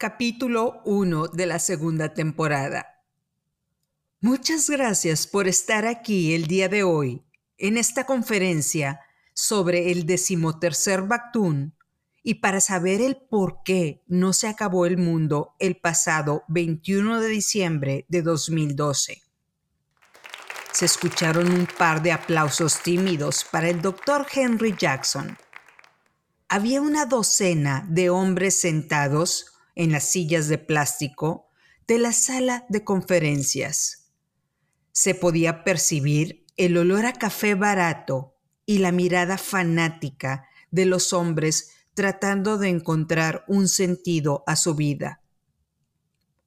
Capítulo 1 de la segunda temporada. Muchas gracias por estar aquí el día de hoy en esta conferencia sobre el decimotercer Bactún y para saber el por qué no se acabó el mundo el pasado 21 de diciembre de 2012. Se escucharon un par de aplausos tímidos para el doctor Henry Jackson. Había una docena de hombres sentados en las sillas de plástico de la sala de conferencias. Se podía percibir el olor a café barato y la mirada fanática de los hombres tratando de encontrar un sentido a su vida.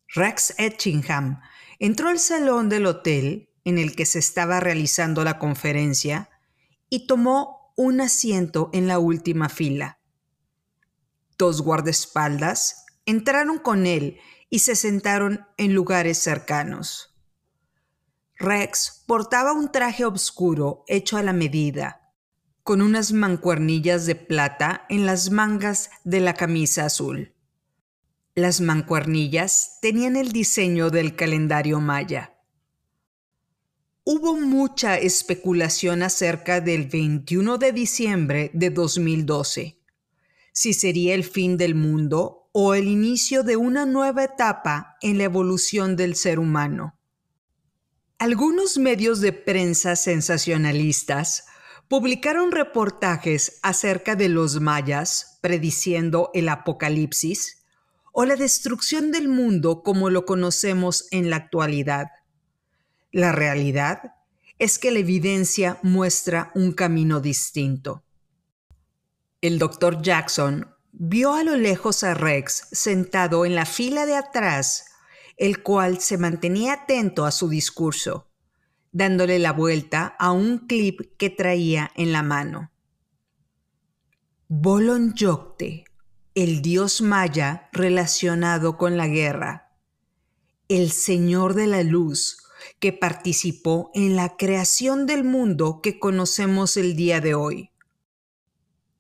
Rex Etchingham entró al salón del hotel en el que se estaba realizando la conferencia y tomó un asiento en la última fila. Dos guardaespaldas entraron con él y se sentaron en lugares cercanos. Rex portaba un traje oscuro hecho a la medida, con unas mancuernillas de plata en las mangas de la camisa azul. Las mancuernillas tenían el diseño del calendario maya. Hubo mucha especulación acerca del 21 de diciembre de 2012, si sería el fin del mundo o el inicio de una nueva etapa en la evolución del ser humano. Algunos medios de prensa sensacionalistas publicaron reportajes acerca de los mayas prediciendo el apocalipsis o la destrucción del mundo como lo conocemos en la actualidad. La realidad es que la evidencia muestra un camino distinto. El doctor Jackson vio a lo lejos a Rex sentado en la fila de atrás, el cual se mantenía atento a su discurso, dándole la vuelta a un clip que traía en la mano. Bolon Yocte, el dios maya relacionado con la guerra, el Señor de la Luz, que participó en la creación del mundo que conocemos el día de hoy.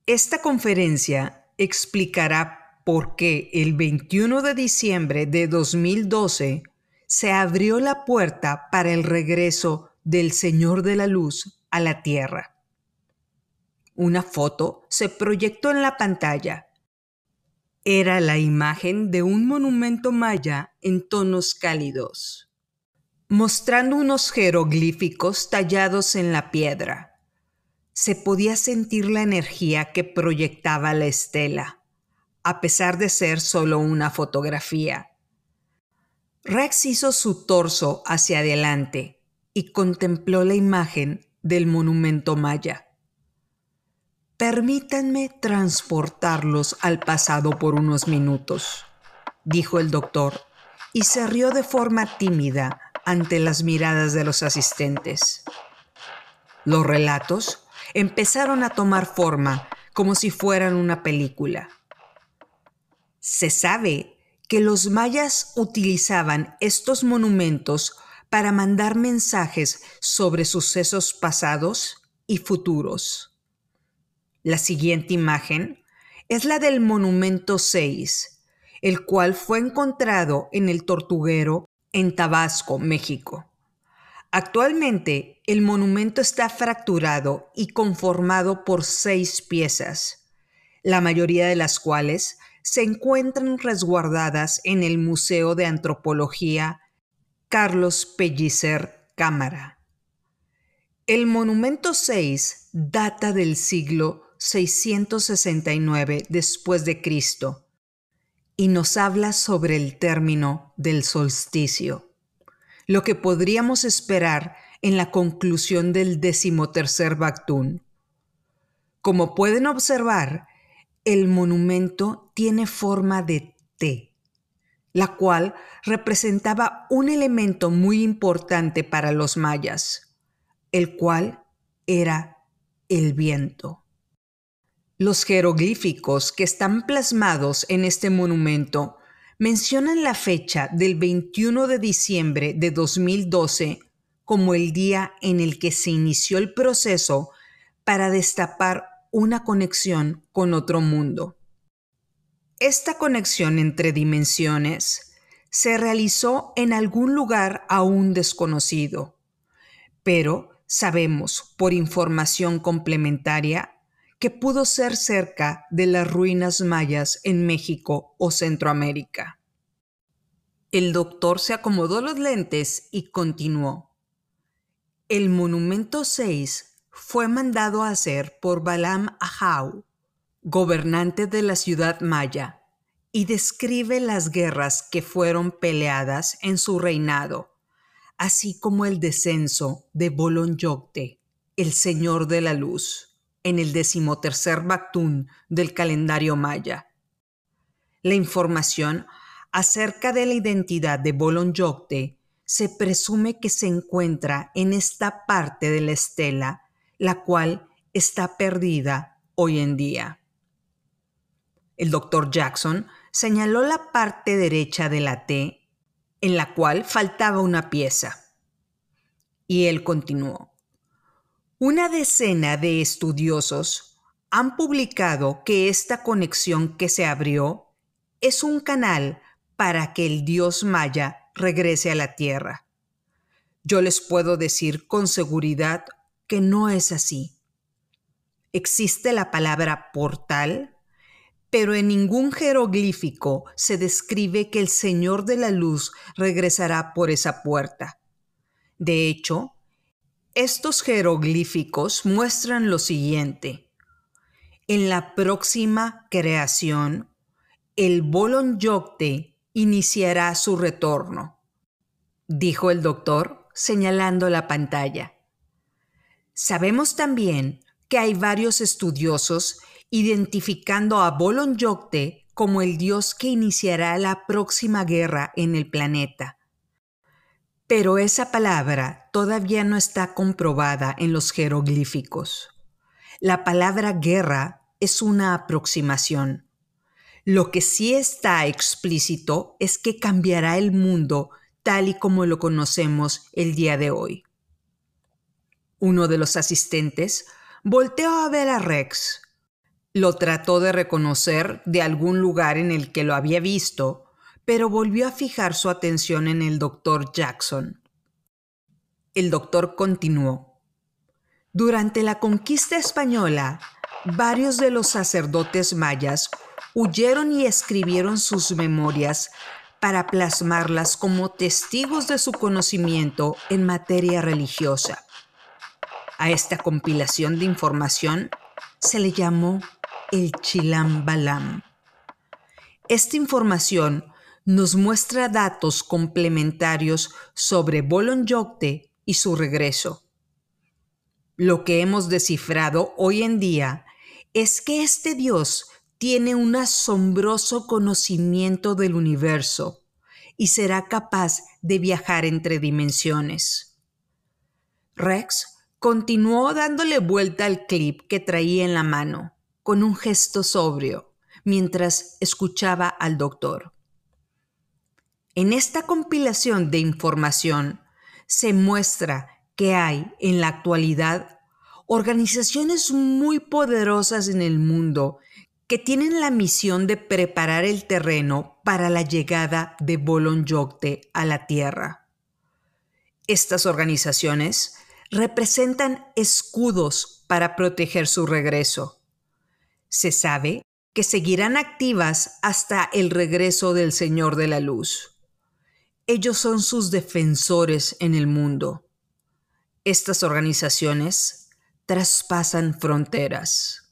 Esta conferencia explicará por qué el 21 de diciembre de 2012 se abrió la puerta para el regreso del Señor de la Luz a la Tierra. Una foto se proyectó en la pantalla. Era la imagen de un monumento maya en tonos cálidos, mostrando unos jeroglíficos tallados en la piedra se podía sentir la energía que proyectaba la estela, a pesar de ser solo una fotografía. Rex hizo su torso hacia adelante y contempló la imagen del monumento maya. Permítanme transportarlos al pasado por unos minutos, dijo el doctor, y se rió de forma tímida ante las miradas de los asistentes. Los relatos empezaron a tomar forma como si fueran una película. Se sabe que los mayas utilizaban estos monumentos para mandar mensajes sobre sucesos pasados y futuros. La siguiente imagen es la del monumento 6, el cual fue encontrado en el Tortuguero en Tabasco, México. Actualmente, el monumento está fracturado y conformado por seis piezas, la mayoría de las cuales se encuentran resguardadas en el Museo de Antropología Carlos Pellicer Cámara. El monumento 6 data del siglo 669 después de Cristo y nos habla sobre el término del solsticio lo que podríamos esperar en la conclusión del decimotercer Bactún. Como pueden observar, el monumento tiene forma de T, la cual representaba un elemento muy importante para los mayas, el cual era el viento. Los jeroglíficos que están plasmados en este monumento mencionan la fecha del 21 de diciembre de 2012 como el día en el que se inició el proceso para destapar una conexión con otro mundo. Esta conexión entre dimensiones se realizó en algún lugar aún desconocido, pero sabemos por información complementaria que pudo ser cerca de las ruinas mayas en México o Centroamérica. El doctor se acomodó los lentes y continuó. El monumento 6 fue mandado a hacer por Balam Ahau, gobernante de la ciudad maya, y describe las guerras que fueron peleadas en su reinado, así como el descenso de Bolon Yocte, el señor de la luz, en el decimotercer Bactún del calendario maya. La información acerca de la identidad de Bolon Yocte se presume que se encuentra en esta parte de la estela, la cual está perdida hoy en día. El doctor Jackson señaló la parte derecha de la T, en la cual faltaba una pieza. Y él continuó. Una decena de estudiosos han publicado que esta conexión que se abrió es un canal para que el dios maya regrese a la tierra. Yo les puedo decir con seguridad que no es así. Existe la palabra portal, pero en ningún jeroglífico se describe que el Señor de la Luz regresará por esa puerta. De hecho, estos jeroglíficos muestran lo siguiente. En la próxima creación, el Bolon Yocte iniciará su retorno, dijo el doctor señalando la pantalla. Sabemos también que hay varios estudiosos identificando a Bolon Yocte como el dios que iniciará la próxima guerra en el planeta. Pero esa palabra todavía no está comprobada en los jeroglíficos. La palabra guerra es una aproximación. Lo que sí está explícito es que cambiará el mundo tal y como lo conocemos el día de hoy. Uno de los asistentes volteó a ver a Rex. Lo trató de reconocer de algún lugar en el que lo había visto, pero volvió a fijar su atención en el doctor Jackson. El doctor continuó. Durante la conquista española, varios de los sacerdotes mayas huyeron y escribieron sus memorias para plasmarlas como testigos de su conocimiento en materia religiosa. A esta compilación de información se le llamó el Chilam Balam. Esta información nos muestra datos complementarios sobre Bolon Yocte y su regreso. Lo que hemos descifrado hoy en día es que este dios tiene un asombroso conocimiento del universo y será capaz de viajar entre dimensiones. Rex continuó dándole vuelta al clip que traía en la mano, con un gesto sobrio, mientras escuchaba al doctor. En esta compilación de información se muestra que hay en la actualidad organizaciones muy poderosas en el mundo que tienen la misión de preparar el terreno para la llegada de Bolon Yocte a la Tierra. Estas organizaciones representan escudos para proteger su regreso. Se sabe que seguirán activas hasta el regreso del Señor de la Luz. Ellos son sus defensores en el mundo. Estas organizaciones traspasan fronteras.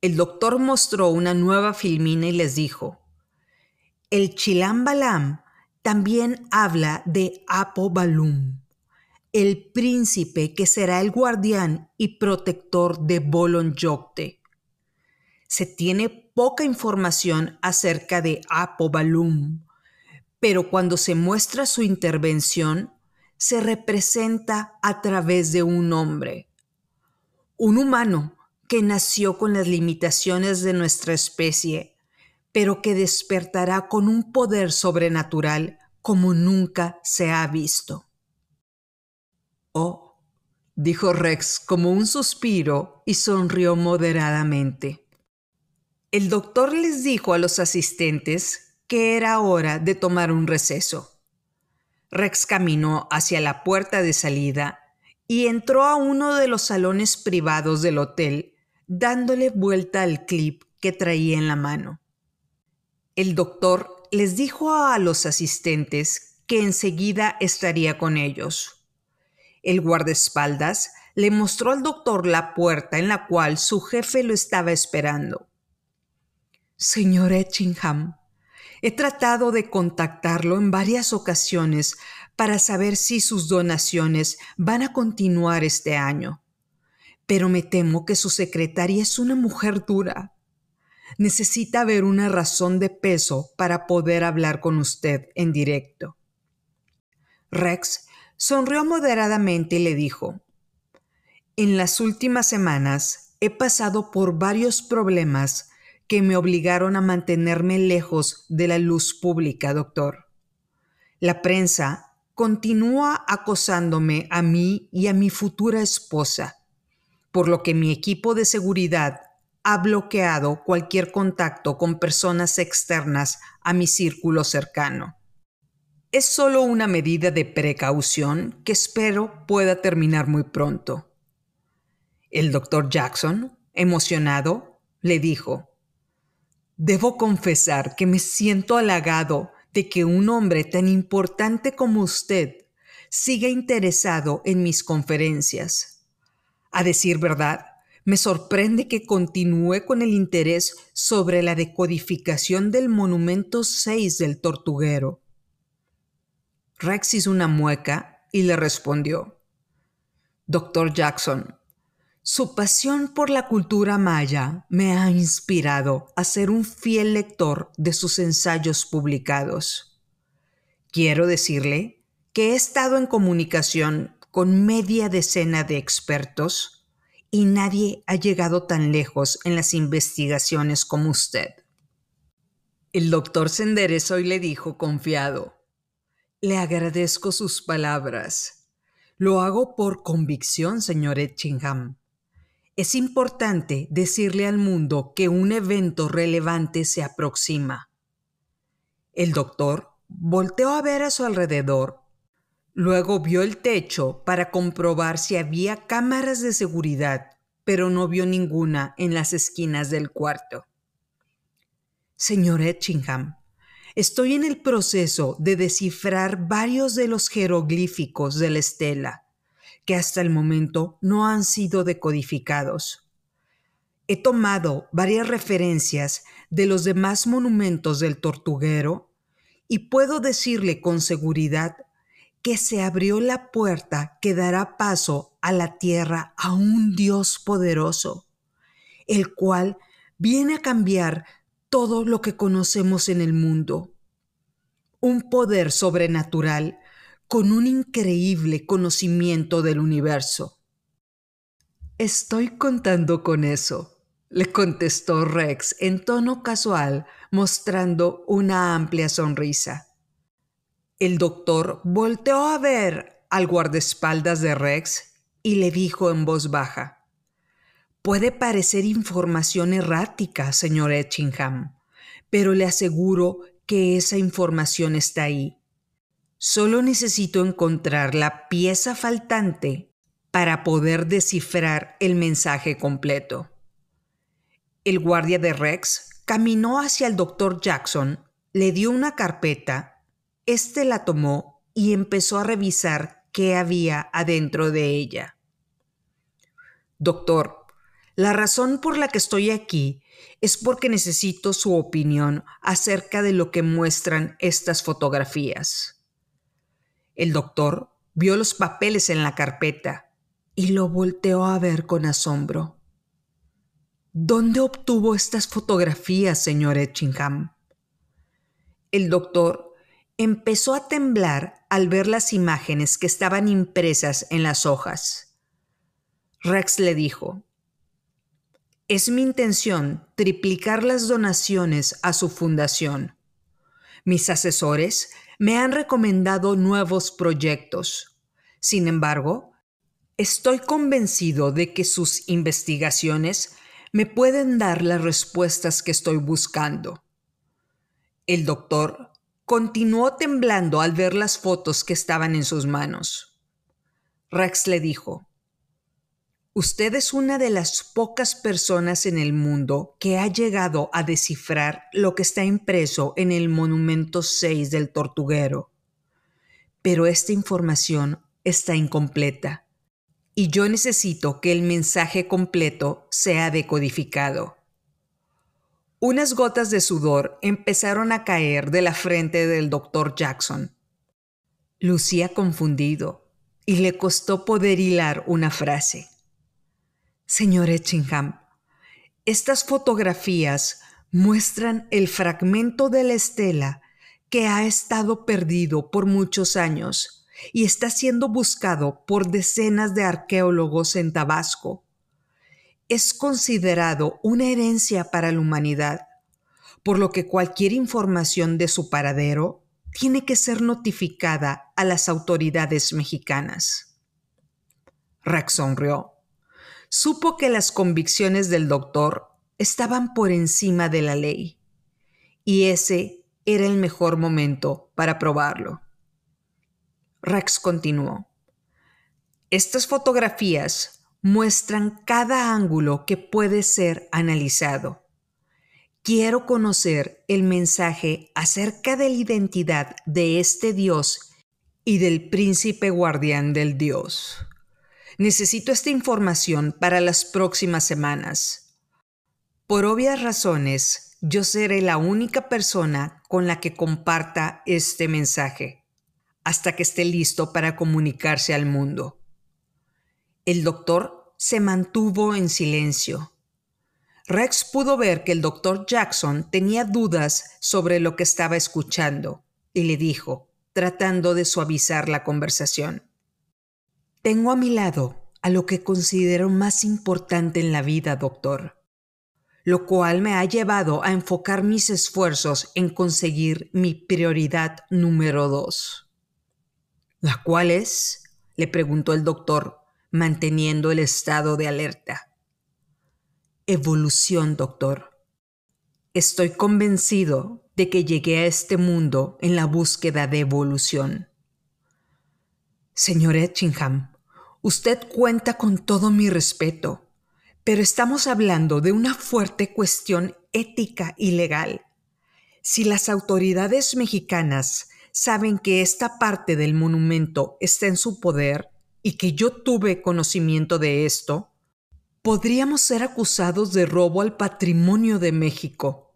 El doctor mostró una nueva filmina y les dijo, el Chilam Balam también habla de Apo Balum, el príncipe que será el guardián y protector de Bolon Yocte. Se tiene poca información acerca de Apo Balum, pero cuando se muestra su intervención, se representa a través de un hombre, un humano que nació con las limitaciones de nuestra especie, pero que despertará con un poder sobrenatural como nunca se ha visto. Oh, dijo Rex como un suspiro y sonrió moderadamente. El doctor les dijo a los asistentes que era hora de tomar un receso. Rex caminó hacia la puerta de salida y entró a uno de los salones privados del hotel, dándole vuelta al clip que traía en la mano. El doctor les dijo a los asistentes que enseguida estaría con ellos. El guardaespaldas le mostró al doctor la puerta en la cual su jefe lo estaba esperando. Señor Etchingham, he tratado de contactarlo en varias ocasiones para saber si sus donaciones van a continuar este año. Pero me temo que su secretaria es una mujer dura. Necesita ver una razón de peso para poder hablar con usted en directo. Rex sonrió moderadamente y le dijo, En las últimas semanas he pasado por varios problemas que me obligaron a mantenerme lejos de la luz pública, doctor. La prensa continúa acosándome a mí y a mi futura esposa, por lo que mi equipo de seguridad ha bloqueado cualquier contacto con personas externas a mi círculo cercano. Es solo una medida de precaución que espero pueda terminar muy pronto. El doctor Jackson, emocionado, le dijo, Debo confesar que me siento halagado de que un hombre tan importante como usted siga interesado en mis conferencias. A decir verdad, me sorprende que continúe con el interés sobre la decodificación del monumento 6 del tortuguero. Rex hizo una mueca y le respondió, Doctor Jackson, su pasión por la cultura maya me ha inspirado a ser un fiel lector de sus ensayos publicados. Quiero decirle que he estado en comunicación con media decena de expertos y nadie ha llegado tan lejos en las investigaciones como usted. El doctor se enderezó y le dijo confiado, Le agradezco sus palabras. Lo hago por convicción, señor Etchingham. Es importante decirle al mundo que un evento relevante se aproxima. El doctor volteó a ver a su alrededor, luego vio el techo para comprobar si había cámaras de seguridad, pero no vio ninguna en las esquinas del cuarto. Señor Etchingham, estoy en el proceso de descifrar varios de los jeroglíficos de la estela que hasta el momento no han sido decodificados. He tomado varias referencias de los demás monumentos del tortuguero y puedo decirle con seguridad que se abrió la puerta que dará paso a la tierra a un Dios poderoso, el cual viene a cambiar todo lo que conocemos en el mundo. Un poder sobrenatural con un increíble conocimiento del universo. Estoy contando con eso, le contestó Rex en tono casual, mostrando una amplia sonrisa. El doctor volteó a ver al guardaespaldas de Rex y le dijo en voz baja, Puede parecer información errática, señor Etchingham, pero le aseguro que esa información está ahí Solo necesito encontrar la pieza faltante para poder descifrar el mensaje completo. El guardia de Rex caminó hacia el doctor Jackson, le dio una carpeta, este la tomó y empezó a revisar qué había adentro de ella. Doctor, la razón por la que estoy aquí es porque necesito su opinión acerca de lo que muestran estas fotografías. El doctor vio los papeles en la carpeta y lo volteó a ver con asombro. ¿Dónde obtuvo estas fotografías, señor Etchingham? El doctor empezó a temblar al ver las imágenes que estaban impresas en las hojas. Rex le dijo, Es mi intención triplicar las donaciones a su fundación. Mis asesores me han recomendado nuevos proyectos. Sin embargo, estoy convencido de que sus investigaciones me pueden dar las respuestas que estoy buscando. El doctor continuó temblando al ver las fotos que estaban en sus manos. Rex le dijo, Usted es una de las pocas personas en el mundo que ha llegado a descifrar lo que está impreso en el monumento 6 del tortuguero. Pero esta información está incompleta y yo necesito que el mensaje completo sea decodificado. Unas gotas de sudor empezaron a caer de la frente del doctor Jackson. Lucía confundido y le costó poder hilar una frase. Señor Etchingham, estas fotografías muestran el fragmento de la estela que ha estado perdido por muchos años y está siendo buscado por decenas de arqueólogos en Tabasco. Es considerado una herencia para la humanidad, por lo que cualquier información de su paradero tiene que ser notificada a las autoridades mexicanas. Rex sonrió. Supo que las convicciones del doctor estaban por encima de la ley, y ese era el mejor momento para probarlo. Rex continuó. Estas fotografías muestran cada ángulo que puede ser analizado. Quiero conocer el mensaje acerca de la identidad de este Dios y del príncipe guardián del Dios. Necesito esta información para las próximas semanas. Por obvias razones, yo seré la única persona con la que comparta este mensaje hasta que esté listo para comunicarse al mundo. El doctor se mantuvo en silencio. Rex pudo ver que el doctor Jackson tenía dudas sobre lo que estaba escuchando y le dijo, tratando de suavizar la conversación. Tengo a mi lado a lo que considero más importante en la vida, doctor, lo cual me ha llevado a enfocar mis esfuerzos en conseguir mi prioridad número dos. ¿La cual es? le preguntó el doctor, manteniendo el estado de alerta. Evolución, doctor. Estoy convencido de que llegué a este mundo en la búsqueda de evolución. Señor Etchingham, usted cuenta con todo mi respeto, pero estamos hablando de una fuerte cuestión ética y legal. Si las autoridades mexicanas saben que esta parte del monumento está en su poder y que yo tuve conocimiento de esto, podríamos ser acusados de robo al patrimonio de México.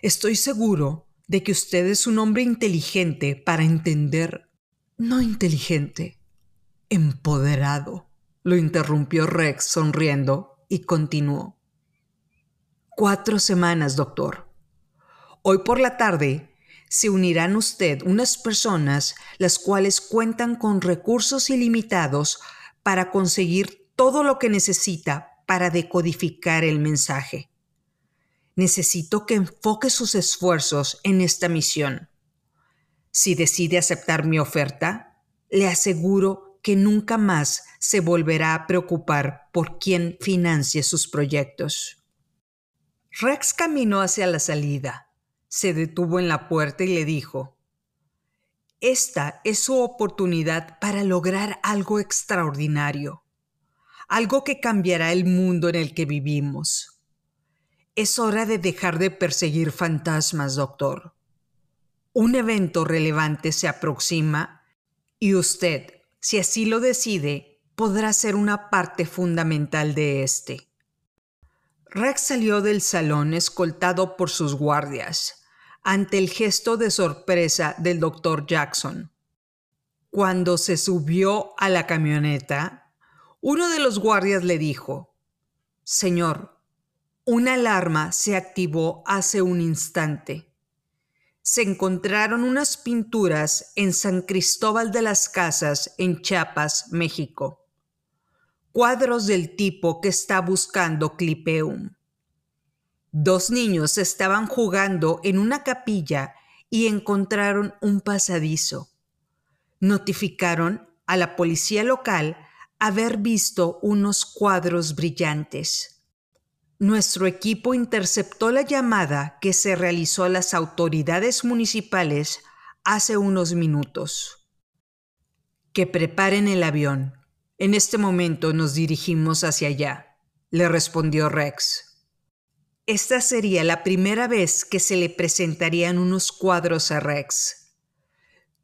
Estoy seguro de que usted es un hombre inteligente para entender. No inteligente, empoderado, lo interrumpió Rex sonriendo y continuó. Cuatro semanas, doctor. Hoy por la tarde se unirán usted unas personas las cuales cuentan con recursos ilimitados para conseguir todo lo que necesita para decodificar el mensaje. Necesito que enfoque sus esfuerzos en esta misión. Si decide aceptar mi oferta, le aseguro que nunca más se volverá a preocupar por quién financie sus proyectos. Rex caminó hacia la salida se detuvo en la puerta y le dijo, Esta es su oportunidad para lograr algo extraordinario, algo que cambiará el mundo en el que vivimos. Es hora de dejar de perseguir fantasmas, doctor. Un evento relevante se aproxima y usted, si así lo decide, podrá ser una parte fundamental de este. Rex salió del salón escoltado por sus guardias ante el gesto de sorpresa del doctor Jackson. Cuando se subió a la camioneta, uno de los guardias le dijo, Señor, una alarma se activó hace un instante. Se encontraron unas pinturas en San Cristóbal de las Casas, en Chiapas, México. Cuadros del tipo que está buscando Clipeum. Dos niños estaban jugando en una capilla y encontraron un pasadizo. Notificaron a la policía local haber visto unos cuadros brillantes. nuestro equipo interceptó la llamada que se realizó a las autoridades municipales hace unos minutos. Que preparen el avión. En este momento nos dirigimos hacia allá, le respondió Rex. Esta sería la primera vez que se le presentarían unos cuadros a Rex.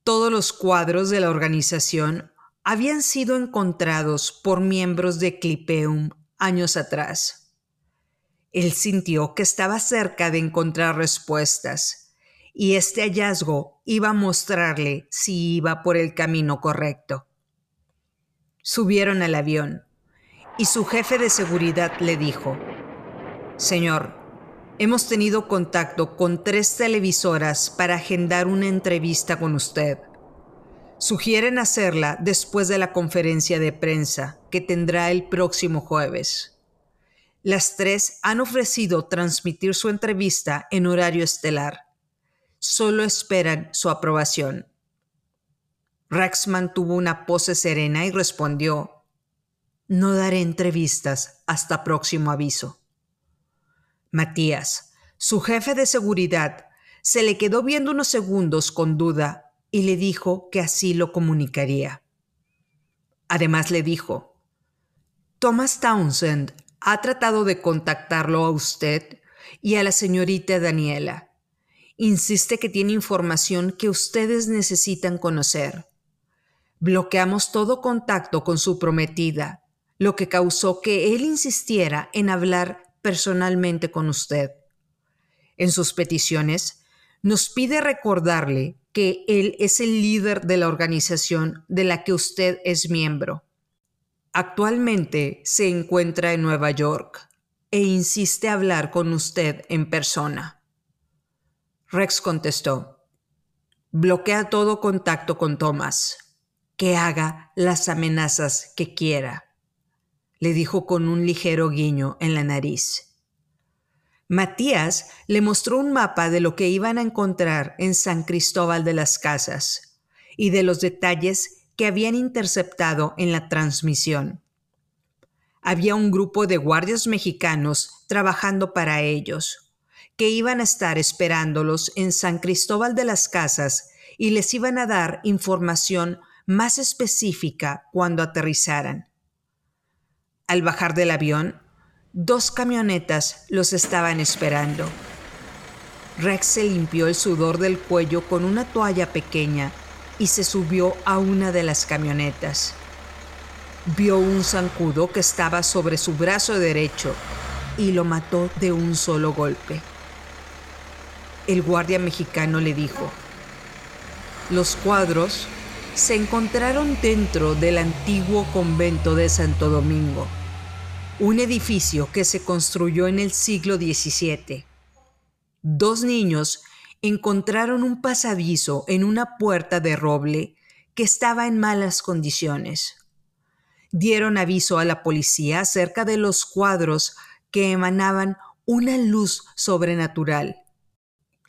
Todos los cuadros de la organización habían sido encontrados por miembros de Clipeum años atrás. Él sintió que estaba cerca de encontrar respuestas y este hallazgo iba a mostrarle si iba por el camino correcto. Subieron al avión y su jefe de seguridad le dijo, Señor, hemos tenido contacto con tres televisoras para agendar una entrevista con usted. Sugieren hacerla después de la conferencia de prensa que tendrá el próximo jueves. Las tres han ofrecido transmitir su entrevista en horario estelar. Solo esperan su aprobación. Rex mantuvo una pose serena y respondió, No daré entrevistas hasta próximo aviso. Matías, su jefe de seguridad, se le quedó viendo unos segundos con duda y le dijo que así lo comunicaría. Además le dijo, Thomas Townsend ha tratado de contactarlo a usted y a la señorita Daniela. Insiste que tiene información que ustedes necesitan conocer. Bloqueamos todo contacto con su prometida, lo que causó que él insistiera en hablar personalmente con usted. En sus peticiones, nos pide recordarle que él es el líder de la organización de la que usted es miembro Actualmente se encuentra en Nueva York e insiste hablar con usted en persona. Rex contestó, bloquea todo contacto con Thomas, que haga las amenazas que quiera, le dijo con un ligero guiño en la nariz. Matías le mostró un mapa de lo que iban a encontrar en San Cristóbal de las Casas y de los detalles que habían interceptado en la transmisión. Había un grupo de guardias mexicanos trabajando para ellos, que iban a estar esperándolos en San Cristóbal de las Casas y les iban a dar información más específica cuando aterrizaran. Al bajar del avión, dos camionetas los estaban esperando. Rex se limpió el sudor del cuello con una toalla pequeña y se subió a una de las camionetas. Vio un zancudo que estaba sobre su brazo derecho y lo mató de un solo golpe. El guardia mexicano le dijo, los cuadros se encontraron dentro del antiguo convento de Santo Domingo, un edificio que se construyó en el siglo XVII. Dos niños encontraron un pasadizo en una puerta de roble que estaba en malas condiciones. Dieron aviso a la policía acerca de los cuadros que emanaban una luz sobrenatural.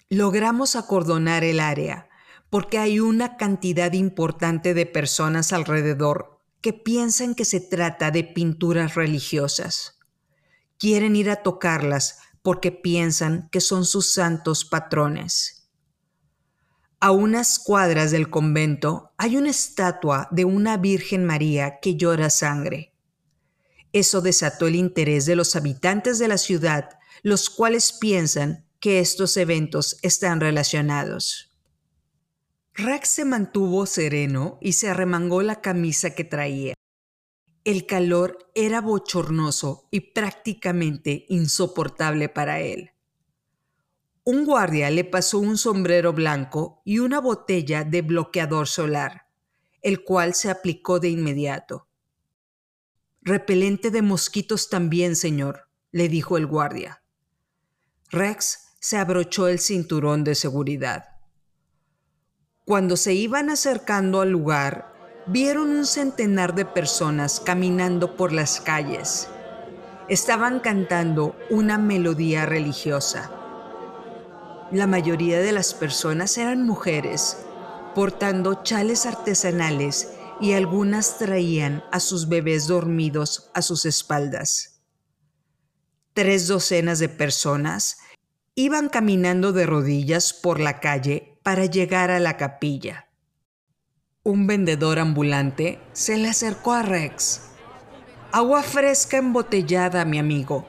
Logramos acordonar el área porque hay una cantidad importante de personas alrededor que piensan que se trata de pinturas religiosas. Quieren ir a tocarlas porque piensan que son sus santos patrones. A unas cuadras del convento hay una estatua de una Virgen María que llora sangre. Eso desató el interés de los habitantes de la ciudad, los cuales piensan que estos eventos están relacionados. Rex se mantuvo sereno y se arremangó la camisa que traía. El calor era bochornoso y prácticamente insoportable para él. Un guardia le pasó un sombrero blanco y una botella de bloqueador solar, el cual se aplicó de inmediato. Repelente de mosquitos también, señor, le dijo el guardia. Rex se abrochó el cinturón de seguridad. Cuando se iban acercando al lugar, vieron un centenar de personas caminando por las calles. Estaban cantando una melodía religiosa. La mayoría de las personas eran mujeres, portando chales artesanales y algunas traían a sus bebés dormidos a sus espaldas. tres docenas de personas iban caminando de rodillas por la calle para llegar a la capilla. Un vendedor ambulante se le acercó a Rex. Agua fresca embotellada, mi amigo,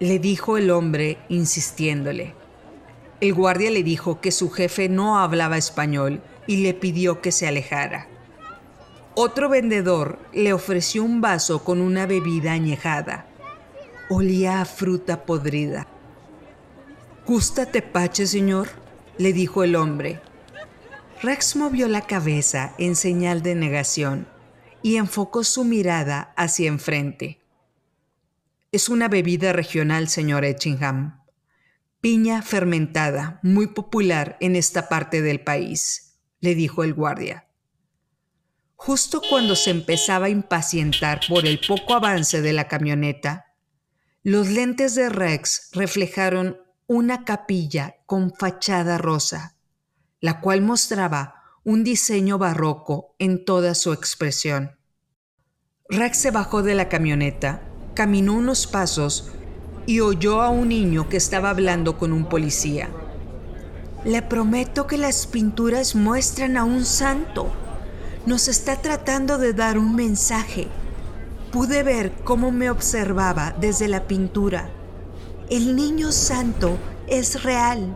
le dijo el hombre insistiéndole. El guardia le dijo que su jefe no hablaba español y le pidió que se alejara. Otro vendedor le ofreció un vaso con una bebida añejada. Olía a fruta podrida. ¿Gusta tepache, señor? Le dijo el hombre. Rex movió la cabeza en señal de negación y enfocó su mirada hacia enfrente. Es una bebida regional, señor Etchingham. Piña fermentada, muy popular en esta parte del país, le dijo el guardia. Justo cuando se empezaba a impacientar por el poco avance de la camioneta, los lentes de Rex reflejaron una capilla con fachada rosa, la cual mostraba un diseño barroco en toda su expresión. Rex se bajó de la camioneta, caminó unos pasos y oyó a un niño que estaba hablando con un policía. Le prometo que las pinturas muestran a un santo, nos está tratando de dar un mensaje. Pude ver cómo me observaba desde la pintura. El niño santo es real.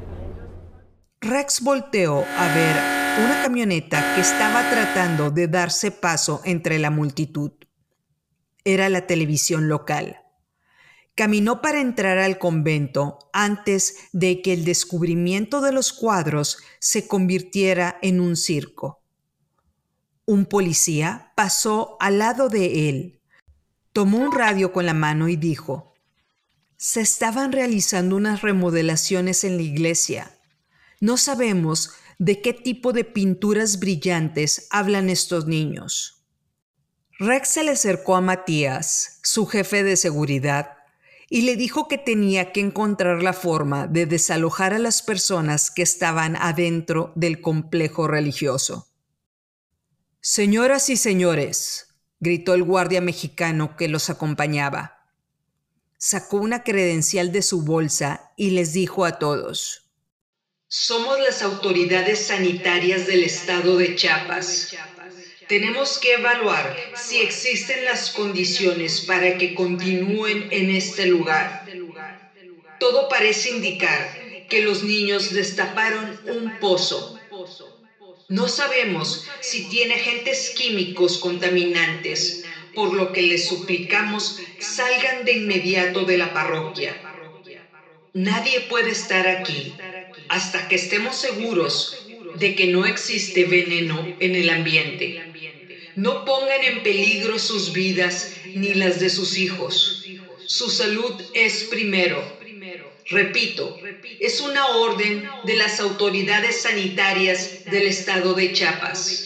Rex volteó a ver una camioneta que estaba tratando de darse paso entre la multitud. Era la televisión local. Caminó para entrar al convento antes de que el descubrimiento de los cuadros se convirtiera en un circo. Un policía pasó al lado de él, tomó un radio con la mano y dijo, se estaban realizando unas remodelaciones en la iglesia. No sabemos de qué tipo de pinturas brillantes hablan estos niños. Rex se le acercó a Matías, su jefe de seguridad, y le dijo que tenía que encontrar la forma de desalojar a las personas que estaban adentro del complejo religioso. Señoras y señores, gritó el guardia mexicano que los acompañaba. Sacó una credencial de su bolsa y les dijo a todos, Somos las autoridades sanitarias del estado de Chiapas. Tenemos que evaluar si existen las condiciones para que continúen en este lugar. Todo parece indicar que los niños destaparon un pozo no sabemos si tiene agentes químicos contaminantes, por lo que les suplicamos salgan de inmediato de la parroquia. Nadie puede estar aquí hasta que estemos seguros de que no existe veneno en el ambiente. No pongan en peligro sus vidas ni las de sus hijos. Su salud es primero. Repito, es una orden de las autoridades sanitarias del estado de Chiapas.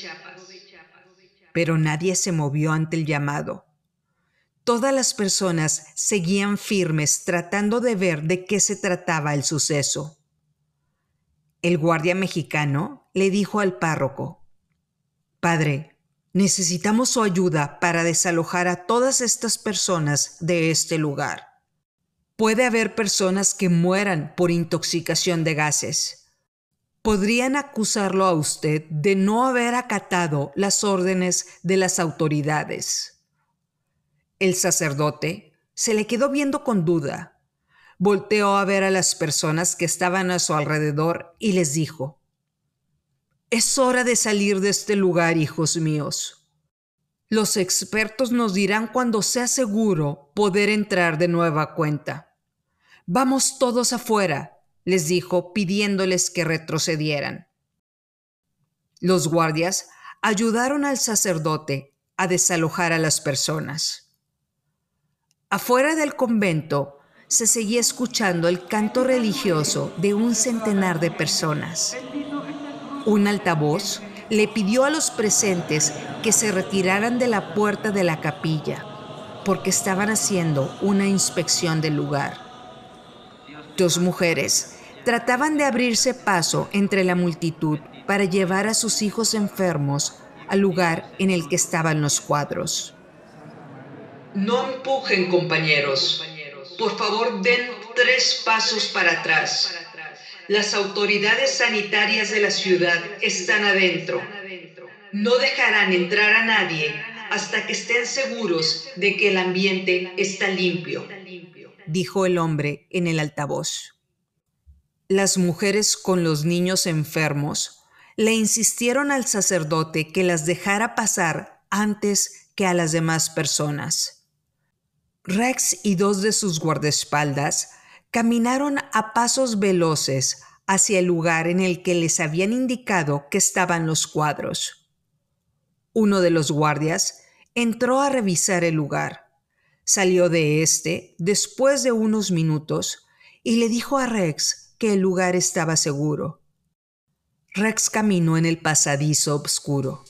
Pero nadie se movió ante el llamado. Todas las personas seguían firmes tratando de ver de qué se trataba el suceso. El guardia mexicano le dijo al párroco, Padre, necesitamos su ayuda para desalojar a todas estas personas de este lugar. Puede haber personas que mueran por intoxicación de gases. Podrían acusarlo a usted de no haber acatado las órdenes de las autoridades. El sacerdote se le quedó viendo con duda. Volteó a ver a las personas que estaban a su alrededor y les dijo, Es hora de salir de este lugar, hijos míos. Los expertos nos dirán cuando sea seguro poder entrar de nueva cuenta. Vamos todos afuera, les dijo, pidiéndoles que retrocedieran. Los guardias ayudaron al sacerdote a desalojar a las personas. Afuera del convento se seguía escuchando el canto religioso de un centenar de personas. Un altavoz le pidió a los presentes que se retiraran de la puerta de la capilla porque estaban haciendo una inspección del lugar. Dos mujeres trataban de abrirse paso entre la multitud para llevar a sus hijos enfermos al lugar en el que estaban los cuadros. No empujen, compañeros, por favor den tres pasos para atrás. Las autoridades sanitarias de la ciudad están adentro. No dejarán entrar a nadie hasta que estén seguros de que el ambiente está limpio, dijo el hombre en el altavoz. Las mujeres con los niños enfermos le insistieron al sacerdote que las dejara pasar antes que a las demás personas. Rex y dos de sus guardaespaldas caminaron a pasos veloces hacia el lugar en el que les habían indicado que estaban los cuadros. Uno de los guardias entró a revisar el lugar. Salió de este después de unos minutos y le dijo a Rex que el lugar estaba seguro. Rex caminó en el pasadizo oscuro.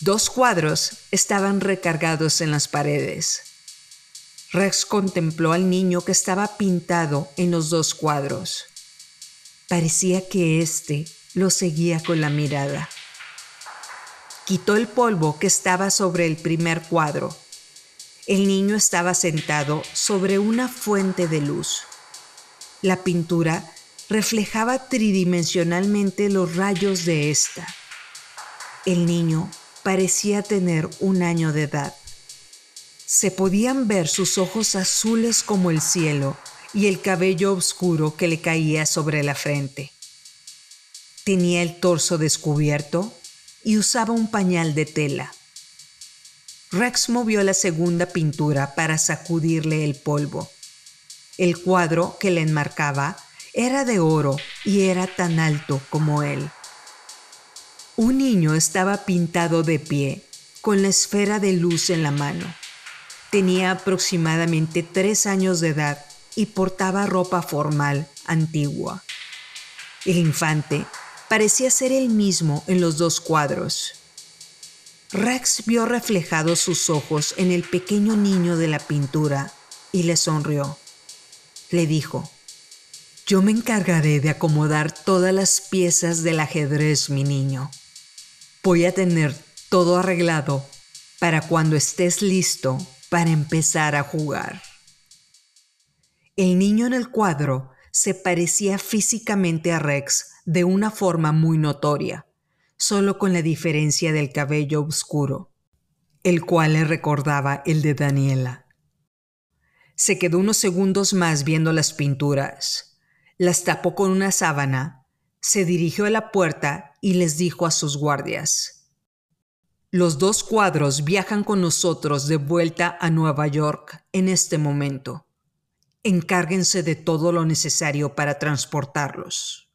Dos cuadros estaban recargados en las paredes. Rex contempló al niño que estaba pintado en los dos cuadros. Parecía que éste lo seguía con la mirada. Quitó el polvo que estaba sobre el primer cuadro. El niño estaba sentado sobre una fuente de luz. La pintura reflejaba tridimensionalmente los rayos de esta. El niño parecía tener un año de edad. Se podían ver sus ojos azules como el cielo y el cabello oscuro que le caía sobre la frente. Tenía el torso descubierto y usaba un pañal de tela. Rex movió la segunda pintura para sacudirle el polvo. El cuadro que le enmarcaba era de oro y era tan alto como él. Un niño estaba pintado de pie, con la esfera de luz en la mano. Tenía aproximadamente tres años de edad y portaba ropa formal antigua. El infante parecía ser el mismo en los dos cuadros. Rex vio reflejados sus ojos en el pequeño niño de la pintura y le sonrió. Le dijo, yo me encargaré de acomodar todas las piezas del ajedrez, mi niño. Voy a tener todo arreglado para cuando estés listo para empezar a jugar. El niño en el cuadro se parecía físicamente a Rex de una forma muy notoria, solo con la diferencia del cabello oscuro, el cual le recordaba el de Daniela. Se quedó unos segundos más viendo las pinturas las tapó con una sábana, se dirigió a la puerta y les dijo a sus guardias, Los dos cuadros viajan con nosotros de vuelta a Nueva York en este momento. Encárguense de todo lo necesario para transportarlos.